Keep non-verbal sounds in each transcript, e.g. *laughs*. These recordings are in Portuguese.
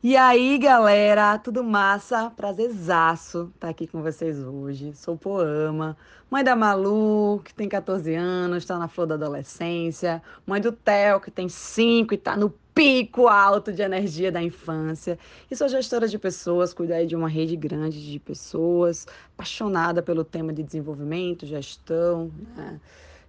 E aí, galera, tudo massa? Prazerzaço estar aqui com vocês hoje. Sou Poama, mãe da Malu, que tem 14 anos, está na flor da adolescência, mãe do Theo, que tem 5 e está no pico alto de energia da infância. E sou gestora de pessoas, cuido aí de uma rede grande de pessoas, apaixonada pelo tema de desenvolvimento, gestão, né?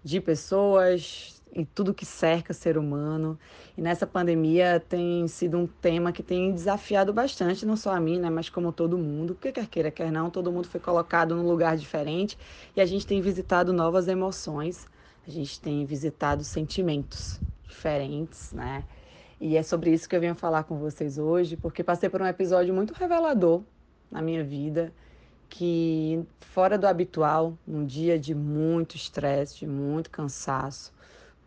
de pessoas, e tudo que cerca ser humano. E nessa pandemia tem sido um tema que tem desafiado bastante, não só a mim, né, mas como todo mundo, porque quer queira, quer não, todo mundo foi colocado num lugar diferente e a gente tem visitado novas emoções, a gente tem visitado sentimentos diferentes, né? E é sobre isso que eu venho falar com vocês hoje, porque passei por um episódio muito revelador na minha vida, que fora do habitual, num dia de muito estresse, de muito cansaço,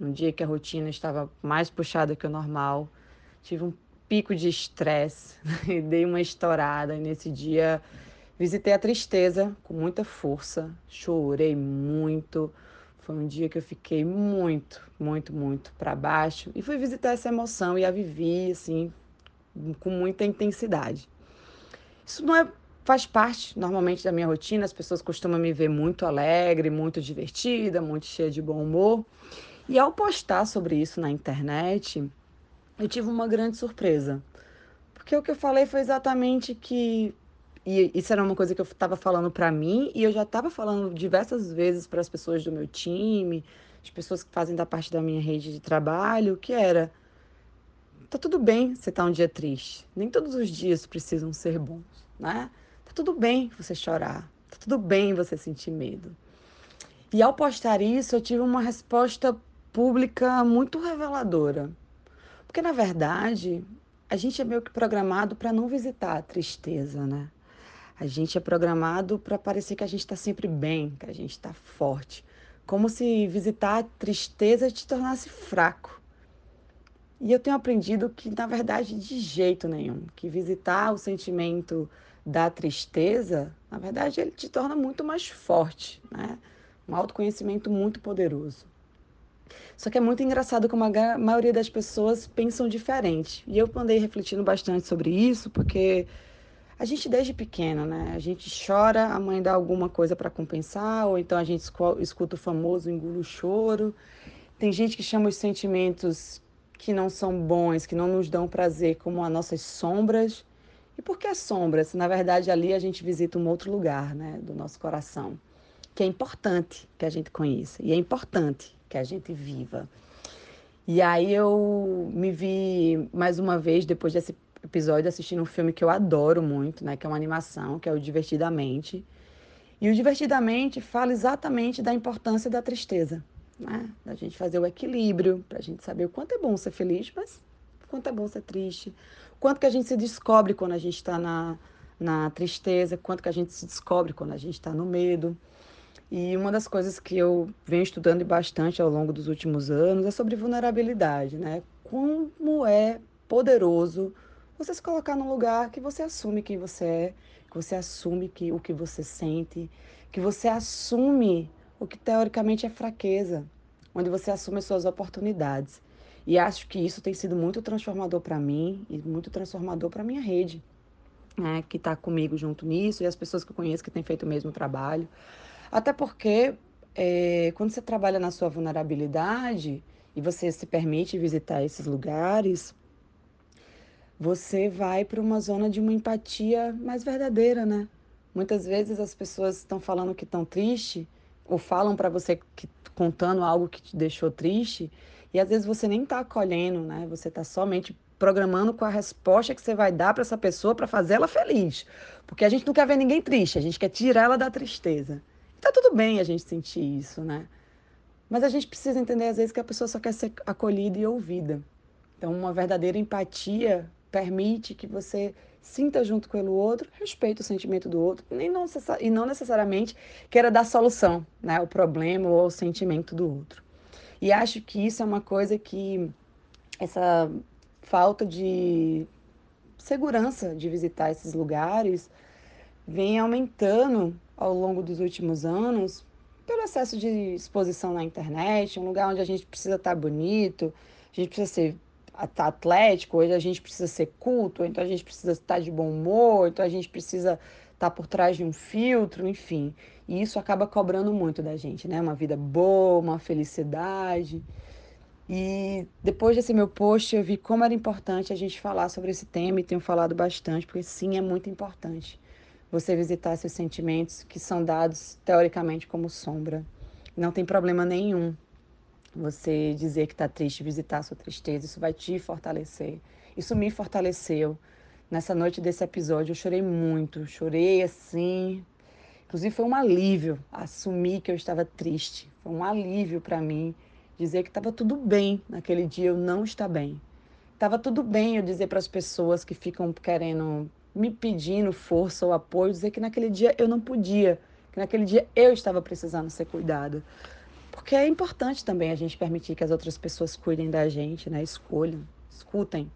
um dia que a rotina estava mais puxada que o normal, tive um pico de estresse *laughs* e dei uma estourada. E nesse dia visitei a tristeza com muita força, chorei muito. Foi um dia que eu fiquei muito, muito, muito para baixo e fui visitar essa emoção e a vivi assim com muita intensidade. Isso não é faz parte normalmente da minha rotina. As pessoas costumam me ver muito alegre, muito divertida, muito cheia de bom humor. E ao postar sobre isso na internet, eu tive uma grande surpresa. Porque o que eu falei foi exatamente que e isso era uma coisa que eu estava falando para mim e eu já estava falando diversas vezes para as pessoas do meu time, as pessoas que fazem da parte da minha rede de trabalho, que era tá tudo bem você tá um dia triste. Nem todos os dias precisam ser bons, né? Tá tudo bem você chorar. Tá tudo bem você sentir medo. E ao postar isso, eu tive uma resposta pública muito reveladora. Porque, na verdade, a gente é meio que programado para não visitar a tristeza, né? A gente é programado para parecer que a gente está sempre bem, que a gente está forte. Como se visitar a tristeza te tornasse fraco. E eu tenho aprendido que, na verdade, de jeito nenhum. Que visitar o sentimento da tristeza, na verdade, ele te torna muito mais forte, né? Um autoconhecimento muito poderoso. Só que é muito engraçado como a maioria das pessoas pensam diferente. E eu andei refletindo bastante sobre isso, porque a gente desde pequeno, né? A gente chora, a mãe dá alguma coisa para compensar, ou então a gente escuta o famoso engulo o choro. Tem gente que chama os sentimentos que não são bons, que não nos dão prazer, como as nossas sombras. E por que sombras? Na verdade, ali a gente visita um outro lugar, né, do nosso coração, que é importante que a gente conheça. E é importante que a gente viva. E aí eu me vi mais uma vez, depois desse episódio, assistindo um filme que eu adoro muito, né? Que é uma animação, que é o Divertidamente. E o Divertidamente fala exatamente da importância da tristeza, né? Da gente fazer o equilíbrio, para a gente saber o quanto é bom ser feliz, mas quanto é bom ser triste. Quanto que a gente se descobre quando a gente está na, na tristeza, quanto que a gente se descobre quando a gente está no medo. E uma das coisas que eu venho estudando bastante ao longo dos últimos anos é sobre vulnerabilidade, né? Como é poderoso você se colocar num lugar que você assume quem você é, que você assume que, o que você sente, que você assume o que teoricamente é fraqueza, onde você assume as suas oportunidades. E acho que isso tem sido muito transformador para mim e muito transformador para minha rede, né, que está comigo junto nisso e as pessoas que eu conheço que têm feito o mesmo trabalho. Até porque é, quando você trabalha na sua vulnerabilidade e você se permite visitar esses lugares, você vai para uma zona de uma empatia mais verdadeira, né? Muitas vezes as pessoas estão falando que estão triste ou falam para você que contando algo que te deixou triste e às vezes você nem está acolhendo, né? Você está somente programando com a resposta que você vai dar para essa pessoa para fazer ela feliz, porque a gente não quer ver ninguém triste, a gente quer tirar ela da tristeza. Tá tudo bem a gente sentir isso, né? Mas a gente precisa entender às vezes que a pessoa só quer ser acolhida e ouvida. Então, uma verdadeira empatia permite que você sinta junto com o outro, respeite o sentimento do outro, nem não, e não necessariamente queira dar solução, né, o problema ou o sentimento do outro. E acho que isso é uma coisa que essa falta de segurança de visitar esses lugares vem aumentando ao longo dos últimos anos pelo excesso de exposição na internet, um lugar onde a gente precisa estar bonito, a gente precisa ser atlético, hoje a gente precisa ser culto, então a gente precisa estar de bom humor, então a gente precisa estar por trás de um filtro, enfim. E isso acaba cobrando muito da gente, né? Uma vida boa, uma felicidade. E depois desse meu post, eu vi como era importante a gente falar sobre esse tema e tenho falado bastante, porque sim, é muito importante você visitar seus sentimentos que são dados teoricamente como sombra. Não tem problema nenhum você dizer que está triste, visitar a sua tristeza, isso vai te fortalecer. Isso me fortaleceu. Nessa noite desse episódio eu chorei muito, chorei assim. Inclusive foi um alívio assumir que eu estava triste. Foi um alívio para mim dizer que estava tudo bem naquele dia eu não estar bem. Estava tudo bem eu dizer para as pessoas que ficam querendo me pedindo força ou apoio, dizer que naquele dia eu não podia, que naquele dia eu estava precisando ser cuidada. Porque é importante também a gente permitir que as outras pessoas cuidem da gente, né? Escolham, escutem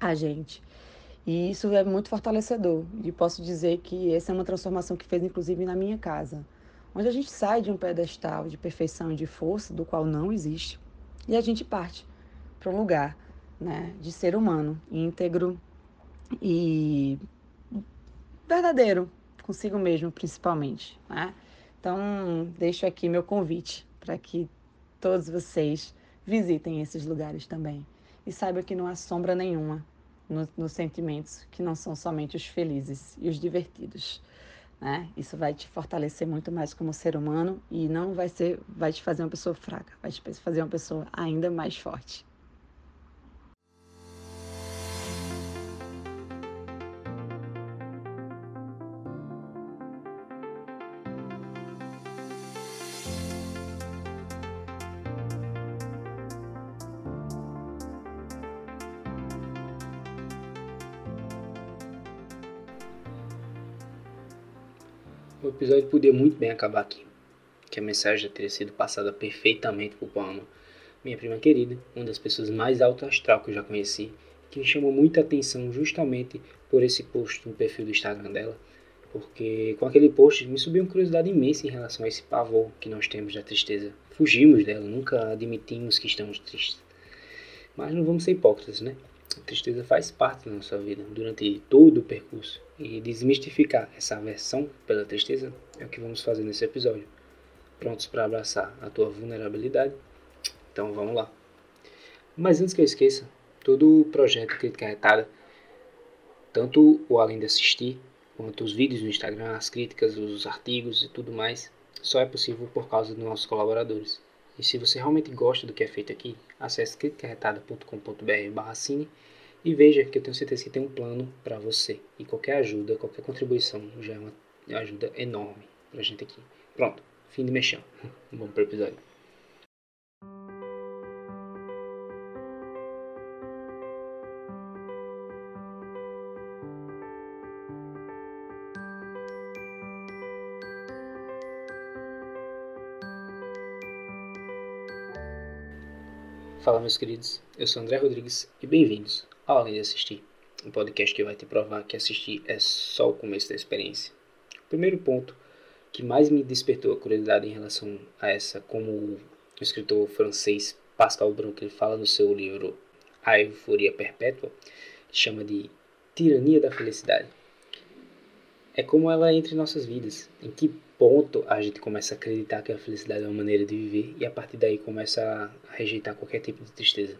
a gente. E isso é muito fortalecedor. E posso dizer que essa é uma transformação que fez, inclusive, na minha casa. Onde a gente sai de um pedestal de perfeição e de força, do qual não existe, e a gente parte para um lugar né, de ser humano, íntegro e verdadeiro consigo mesmo, principalmente. Né? Então, deixo aqui meu convite para que todos vocês visitem esses lugares também. E saiba que não há sombra nenhuma nos, nos sentimentos que não são somente os felizes e os divertidos. Né? Isso vai te fortalecer muito mais como ser humano e não vai ser, vai te fazer uma pessoa fraca, vai te fazer uma pessoa ainda mais forte. O episódio podia muito bem acabar aqui, que a mensagem teria sido passada perfeitamente por Palma, minha prima querida, uma das pessoas mais alto astral que eu já conheci, que me chamou muita atenção justamente por esse post no perfil do Instagram dela, porque com aquele post me subiu uma curiosidade imensa em relação a esse pavor que nós temos da tristeza. Fugimos dela, nunca admitimos que estamos tristes. Mas não vamos ser hipócritas, né? A tristeza faz parte da nossa vida durante todo o percurso. E desmistificar essa aversão pela tristeza é o que vamos fazer nesse episódio. Prontos para abraçar a tua vulnerabilidade? Então vamos lá. Mas antes que eu esqueça, todo o projeto Crítica Retada, tanto o Além de Assistir, quanto os vídeos no Instagram, as críticas, os artigos e tudo mais, só é possível por causa dos nossos colaboradores. E se você realmente gosta do que é feito aqui, acesse criticaretada.com.br/cine e veja que eu tenho certeza que tem um plano para você. E qualquer ajuda, qualquer contribuição já é uma ajuda enorme para a gente aqui. Pronto, fim de mexão. *laughs* Vamos para o episódio. Fala meus queridos, eu sou André Rodrigues e bem-vindos ao Além de Assistir, um podcast que vai te provar que assistir é só o começo da experiência. O primeiro ponto que mais me despertou a curiosidade em relação a essa, como o escritor francês Pascal Branco fala no seu livro A Euforia Perpétua, chama de Tirania da Felicidade. É como ela entra em nossas vidas, em que ponto a gente começa a acreditar que a felicidade é uma maneira de viver e a partir daí começa a rejeitar qualquer tipo de tristeza.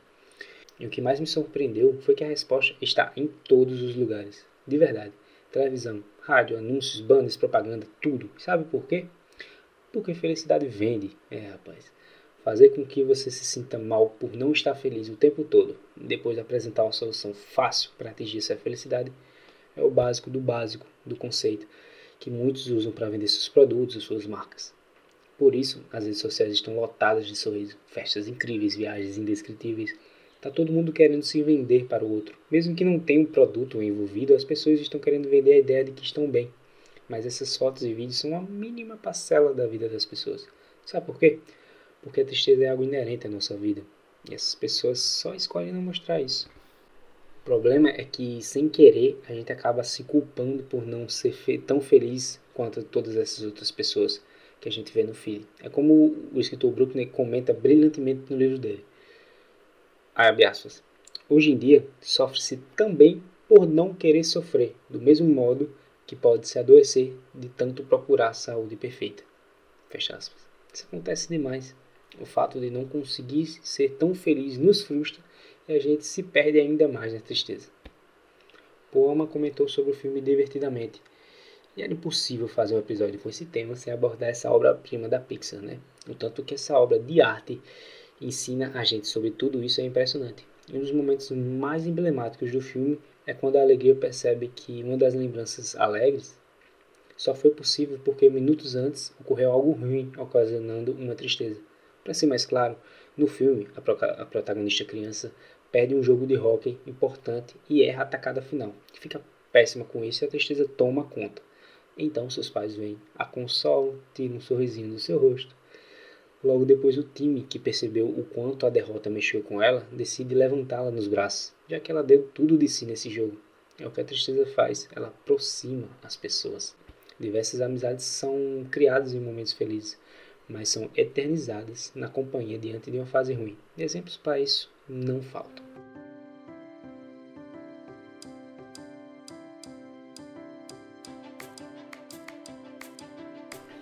E o que mais me surpreendeu foi que a resposta está em todos os lugares. De verdade. Televisão, rádio, anúncios, bandas, propaganda, tudo. Sabe por quê? Porque felicidade vende. É, rapaz. Fazer com que você se sinta mal por não estar feliz o tempo todo, depois de apresentar uma solução fácil para atingir essa felicidade, é o básico do básico do conceito que muitos usam para vender seus produtos suas marcas. Por isso, as redes sociais estão lotadas de sorriso, festas incríveis, viagens indescritíveis. Tá todo mundo querendo se vender para o outro. Mesmo que não tenha um produto envolvido, as pessoas estão querendo vender a ideia de que estão bem. Mas essas fotos e vídeos são a mínima parcela da vida das pessoas. Sabe por quê? Porque a tristeza é algo inerente à nossa vida. E essas pessoas só escolhem não mostrar isso. O problema é que, sem querer, a gente acaba se culpando por não ser fe tão feliz quanto todas essas outras pessoas que a gente vê no feed. É como o escritor Bruckner comenta brilhantemente no livro dele. Abre aspas. Hoje em dia, sofre-se também por não querer sofrer, do mesmo modo que pode se adoecer de tanto procurar a saúde perfeita. Fecha aspas. Isso acontece demais. O fato de não conseguir ser tão feliz nos frustra e a gente se perde ainda mais na tristeza. Poama comentou sobre o filme divertidamente. E era impossível fazer um episódio com esse tema sem abordar essa obra-prima da Pixar, né? O tanto que essa obra de arte ensina a gente sobre tudo isso é impressionante. Um dos momentos mais emblemáticos do filme é quando a alegria percebe que uma das lembranças alegres só foi possível porque minutos antes ocorreu algo ruim, ocasionando uma tristeza. Para ser mais claro, no filme, a, pro a protagonista criança perde um jogo de hóquei importante e erra a atacada final. Fica péssima com isso e a tristeza toma conta. Então seus pais vêm, a consolam, tiram um sorrisinho do seu rosto Logo depois, o time, que percebeu o quanto a derrota mexeu com ela, decide levantá-la nos braços, já que ela deu tudo de si nesse jogo. É o que a tristeza faz, ela aproxima as pessoas. Diversas amizades são criadas em momentos felizes, mas são eternizadas na companhia diante de uma fase ruim. Exemplos para isso não faltam.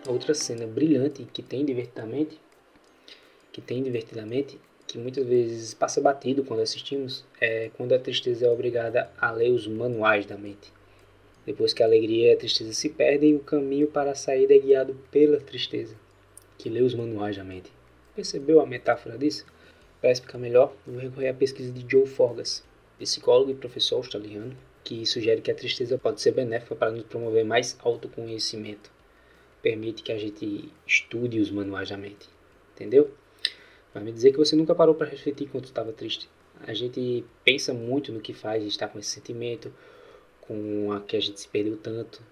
Outra cena brilhante que tem divertidamente que tem divertidamente, que muitas vezes passa batido quando assistimos, é quando a tristeza é obrigada a ler os manuais da mente. Depois que a alegria e a tristeza se perdem, o caminho para a saída é guiado pela tristeza, que lê os manuais da mente. Percebeu a metáfora disso? Para explicar melhor, vou recorrer à pesquisa de Joe Forgas, psicólogo e professor australiano, que sugere que a tristeza pode ser benéfica para nos promover mais autoconhecimento. Permite que a gente estude os manuais da mente. Entendeu? Vai me dizer que você nunca parou para refletir quando estava triste. A gente pensa muito no que faz estar com esse sentimento, com a que a gente se perdeu tanto.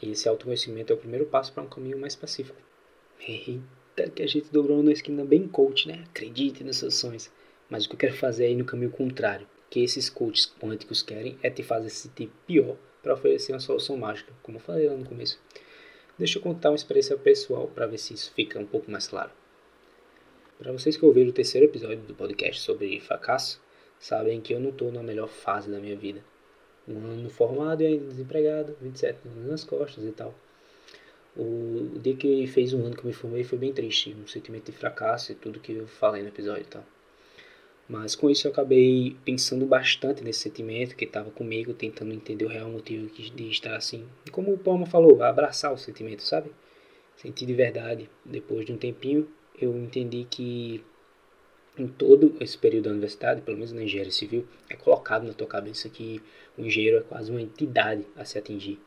E esse autoconhecimento é o primeiro passo para um caminho mais pacífico. Eita, que a gente dobrou uma esquina bem coach, né? Acredite nos seus sonhos. Mas o que eu quero fazer é ir no caminho contrário. Que esses coaches quânticos querem é te fazer se sentir pior para oferecer uma solução mágica, como eu falei lá no começo. Deixa eu contar uma experiência pessoal para ver se isso fica um pouco mais claro. Para vocês que ouviram o terceiro episódio do podcast sobre fracasso, sabem que eu não estou na melhor fase da minha vida. Um ano formado e ainda desempregado, 27 anos nas costas e tal. O dia que fez um ano que eu me formei foi bem triste, um sentimento de fracasso e tudo que eu falei no episódio e tal. Mas com isso eu acabei pensando bastante nesse sentimento que estava comigo, tentando entender o real motivo de estar assim. E como o Palma falou, abraçar o sentimento, sabe? Sentir de verdade. Depois de um tempinho, eu entendi que em todo esse período da universidade, pelo menos na engenharia civil, é colocado na tua cabeça que o engenheiro é quase uma entidade a se atingir.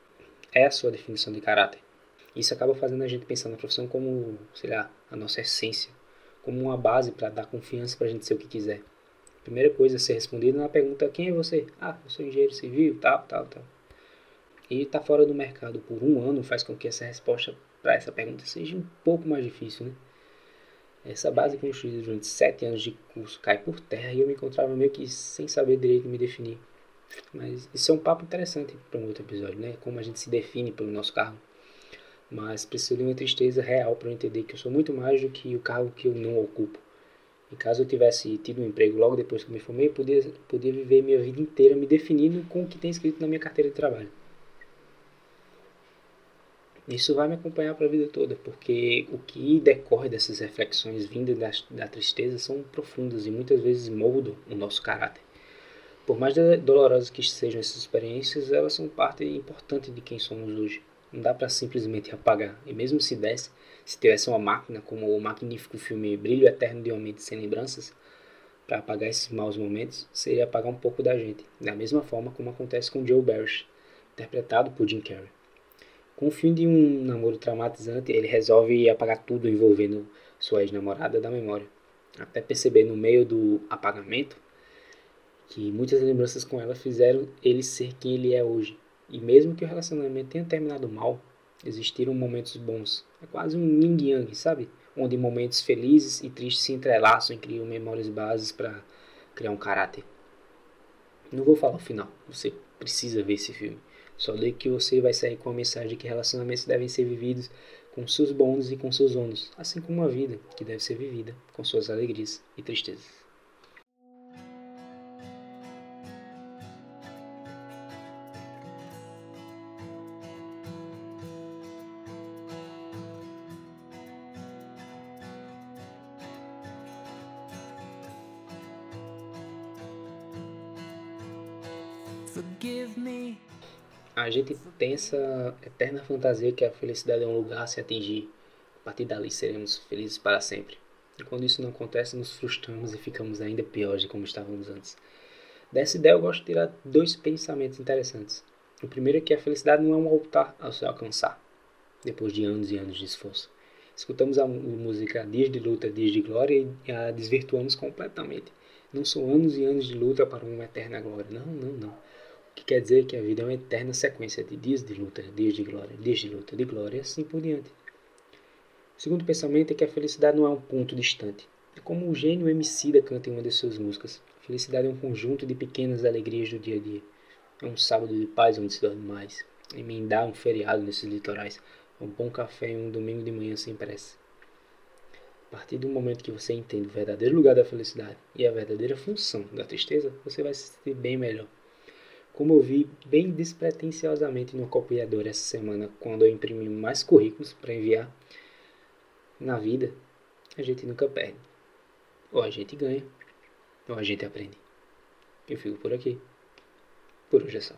É a sua definição de caráter. Isso acaba fazendo a gente pensar na profissão como, sei lá, a nossa essência, como uma base para dar confiança para a gente ser o que quiser. primeira coisa a ser respondida na pergunta: quem é você? Ah, eu sou engenheiro civil, tal, tal, tal. E estar tá fora do mercado por um ano faz com que essa resposta para essa pergunta seja um pouco mais difícil, né? Essa base construída durante sete anos de curso cai por terra e eu me encontrava meio que sem saber direito me definir. Mas isso é um papo interessante para um outro episódio, né? Como a gente se define pelo nosso cargo. Mas preciso de uma tristeza real para eu entender que eu sou muito mais do que o cargo que eu não ocupo. E caso eu tivesse tido um emprego logo depois que eu me formei, eu podia, podia viver minha vida inteira me definindo com o que tem escrito na minha carteira de trabalho. Isso vai me acompanhar para a vida toda, porque o que decorre dessas reflexões vindas da, da tristeza são profundas e muitas vezes moldam o nosso caráter. Por mais dolorosas que sejam essas experiências, elas são parte importante de quem somos hoje. Não dá para simplesmente apagar. E mesmo se desse, se tivesse uma máquina como o magnífico filme Brilho Eterno de uma Mente Sem Lembranças, para apagar esses maus momentos, seria apagar um pouco da gente, da mesma forma como acontece com Joe Barish, interpretado por Jim Carrey. Com o fim de um namoro traumatizante, ele resolve apagar tudo envolvendo sua ex-namorada da memória. Até perceber no meio do apagamento que muitas lembranças com ela fizeram ele ser quem ele é hoje. E mesmo que o relacionamento tenha terminado mal, existiram momentos bons. É quase um yin yang, sabe? Onde momentos felizes e tristes se entrelaçam e criam memórias bases para criar um caráter. Não vou falar o final, você precisa ver esse filme. Só daí que você vai sair com a mensagem de que relacionamentos devem ser vividos com seus bônus e com seus ônus, assim como a vida, que deve ser vivida com suas alegrias e tristezas. A gente tem essa eterna fantasia que a felicidade é um lugar a se atingir. A partir dali seremos felizes para sempre. E quando isso não acontece, nos frustramos e ficamos ainda piores de como estávamos antes. Dessa ideia eu gosto de tirar dois pensamentos interessantes. O primeiro é que a felicidade não é um altar a se alcançar, depois de anos e anos de esforço. Escutamos a música Dias de Luta, Dias de Glória e a desvirtuamos completamente. Não são anos e anos de luta para uma eterna glória. Não, não, não. Que quer dizer que a vida é uma eterna sequência de dias de luta, dias de glória, dias de luta, de glória e assim por diante. O segundo pensamento é que a felicidade não é um ponto distante. É como o gênio Emicida canta em uma de suas músicas. A felicidade é um conjunto de pequenas alegrias do dia a dia. É um sábado de paz onde se dorme mais. Emendar um feriado nesses litorais. É um bom café e um domingo de manhã sem pressa. A partir do momento que você entende o verdadeiro lugar da felicidade e a verdadeira função da tristeza, você vai se sentir bem melhor. Como eu vi bem despretensiosamente no copiador essa semana, quando eu imprimi mais currículos para enviar, na vida a gente nunca perde. Ou a gente ganha, ou a gente aprende. Eu fico por aqui. Por hoje é só.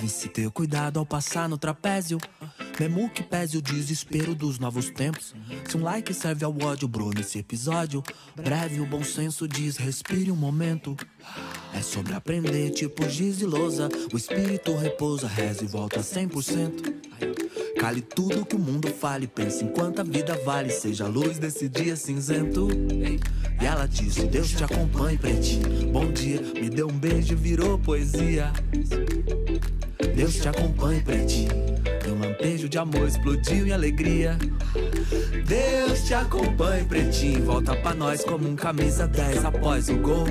Deve-se ter cuidado ao passar no trapézio. Mesmo que pese o desespero dos novos tempos. Se um like serve ao ódio, bro, nesse episódio. Breve, o bom senso diz: respire um momento. É sobre aprender, tipo giz e lousa. O espírito repousa, reza e volta 100%. Cale tudo que o mundo fale, pense enquanto a vida vale, seja a luz desse dia cinzento. E ela disse: Deus te acompanhe, pretinho. Bom dia, me deu um beijo e virou poesia. Deus te acompanhe, pretinho. Um lampejo de amor explodiu em alegria. Deus te acompanhe, pretinho. Volta pra nós como um camisa 10 após o gol.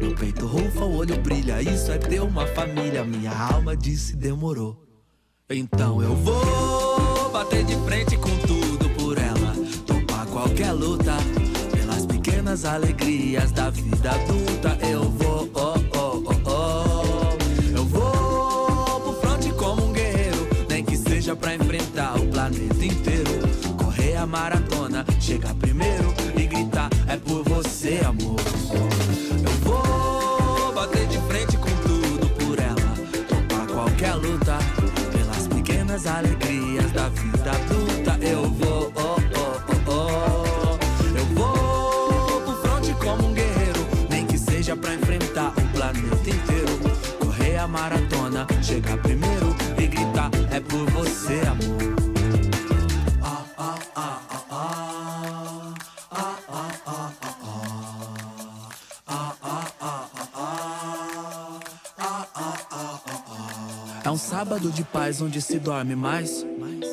Meu peito rufa, o olho brilha. Isso é ter uma família. Minha alma disse demorou. Então eu vou bater de frente com tudo por ela. Topar qualquer luta. Pelas pequenas alegrias da vida adulta. Eu vou, seja pra enfrentar o planeta inteiro. Correr a maratona, chegar primeiro e gritar: É por você, amor. Eu vou bater de frente com tudo por ela. Topar qualquer luta. Pelas pequenas alegrias da vida adulta. Eu vou, oh, oh, oh, oh. Eu vou pro como um guerreiro. Nem que seja pra enfrentar o planeta inteiro. Correr a maratona, chegar primeiro você, amor. É um sábado de paz onde se dorme mais.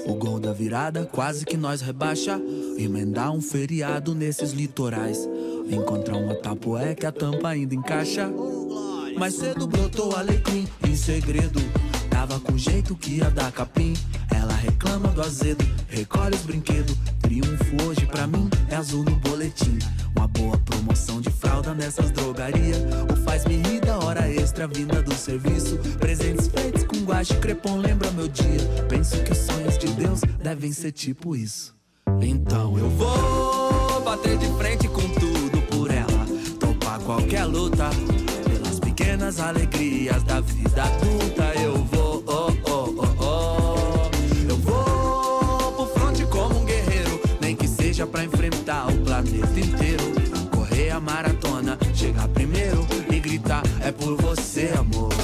O gol da virada quase que nós rebaixa. Emendar um feriado nesses litorais. Encontrar uma tapoé que a tampa ainda encaixa. Mais cedo brotou alecrim em segredo. Tava com jeito que ia dar capim. Reclama do azedo, recolhe os brinquedos. Triunfo hoje pra mim é azul no boletim. Uma boa promoção de fralda nessas drogarias. O faz-me rir da hora extra vinda do serviço. Presentes feitos com guache crepom lembra meu dia. Penso que os sonhos de Deus devem ser tipo isso. Então eu vou bater de frente com tudo por ela. Topar qualquer luta. Pelas pequenas alegrias da vida adulta. Eu vou, planeta inteiro. Correr a maratona, chegar primeiro e gritar: É por você, amor.